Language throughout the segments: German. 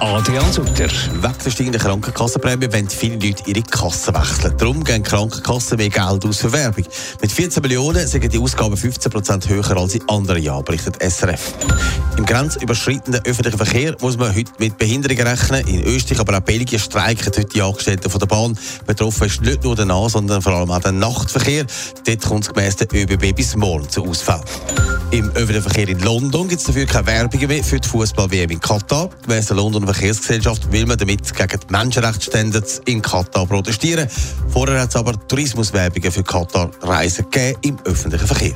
Adrian Sutter. Wegen der steigenden Krankenkassenprämie wollen viele Leute ihre Kasse wechseln. Darum gehen Krankenkassen mehr Geld aus für Werbung. Mit 14 Millionen sind die Ausgaben 15 Prozent höher als in anderen Jahren, berichtet SRF. Im grenzüberschreitenden öffentlichen Verkehr muss man heute mit Behinderungen rechnen. In Österreich, aber auch Belgien streiken heute die Angestellten von der Bahn. Betroffen ist nicht nur der Nah-, sondern vor allem auch der Nachtverkehr. Dort kommt es gemäss der ÖBB bis morgen zu Ausfällen. Im öffentlichen Verkehr in London gibt es dafür keine Werbung mehr für die Fußball-WM in Katar. Gemäss der Londoner Verkehrsgesellschaft will man damit gegen die Menschenrechtsstandards in Katar protestieren. Vorher hat es aber Tourismuswerbungen für Katar-Reisen gegeben im öffentlichen Verkehr.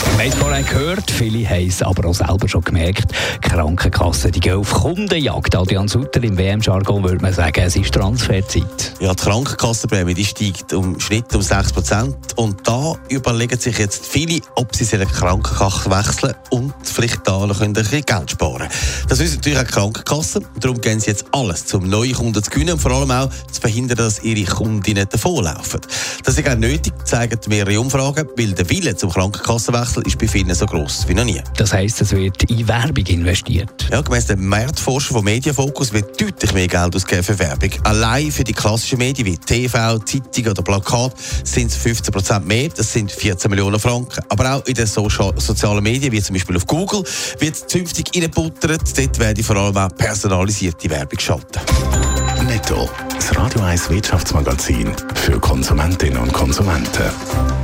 Wir haben es vorhin gehört, viele haben es aber auch selber schon gemerkt. Die Krankenkassen die gehen auf Kundenjagd. Adrian Sutter im WM-Jargon würde man sagen, es ist Transferzeit. Ja, die Krankenkassenprämie die steigt im Schnitt um 6%. Und da überlegen sich jetzt viele, ob sie eine Krankenkasse wechseln und vielleicht da noch ein bisschen Geld sparen Das wissen natürlich auch die Krankenkassen. Darum gehen sie jetzt alles, um neue Kunden zu gewinnen und vor allem auch zu verhindern, dass ihre Kundinnen davonlaufen. Das ist auch nötig, zeigen mehrere Umfragen, weil der Wille zum Krankenkassenwechsel ist bei vielen so gross wie noch nie. Das heisst, es wird in Werbung investiert. Ja, gemäss dem Marktforscher von Mediafocus wird deutlich mehr Geld ausgegeben für Werbung. Allein für die klassischen Medien wie TV, Zeitung oder Plakat sind es 15% mehr, das sind 14 Millionen Franken. Aber auch in den sozialen Medien, wie zum Beispiel auf Google, wird es zünftig reingebuttert. Dort werde vor allem auch personalisierte Werbung schalten. Netto. Das Radio 1 Wirtschaftsmagazin für Konsumentinnen und Konsumenten.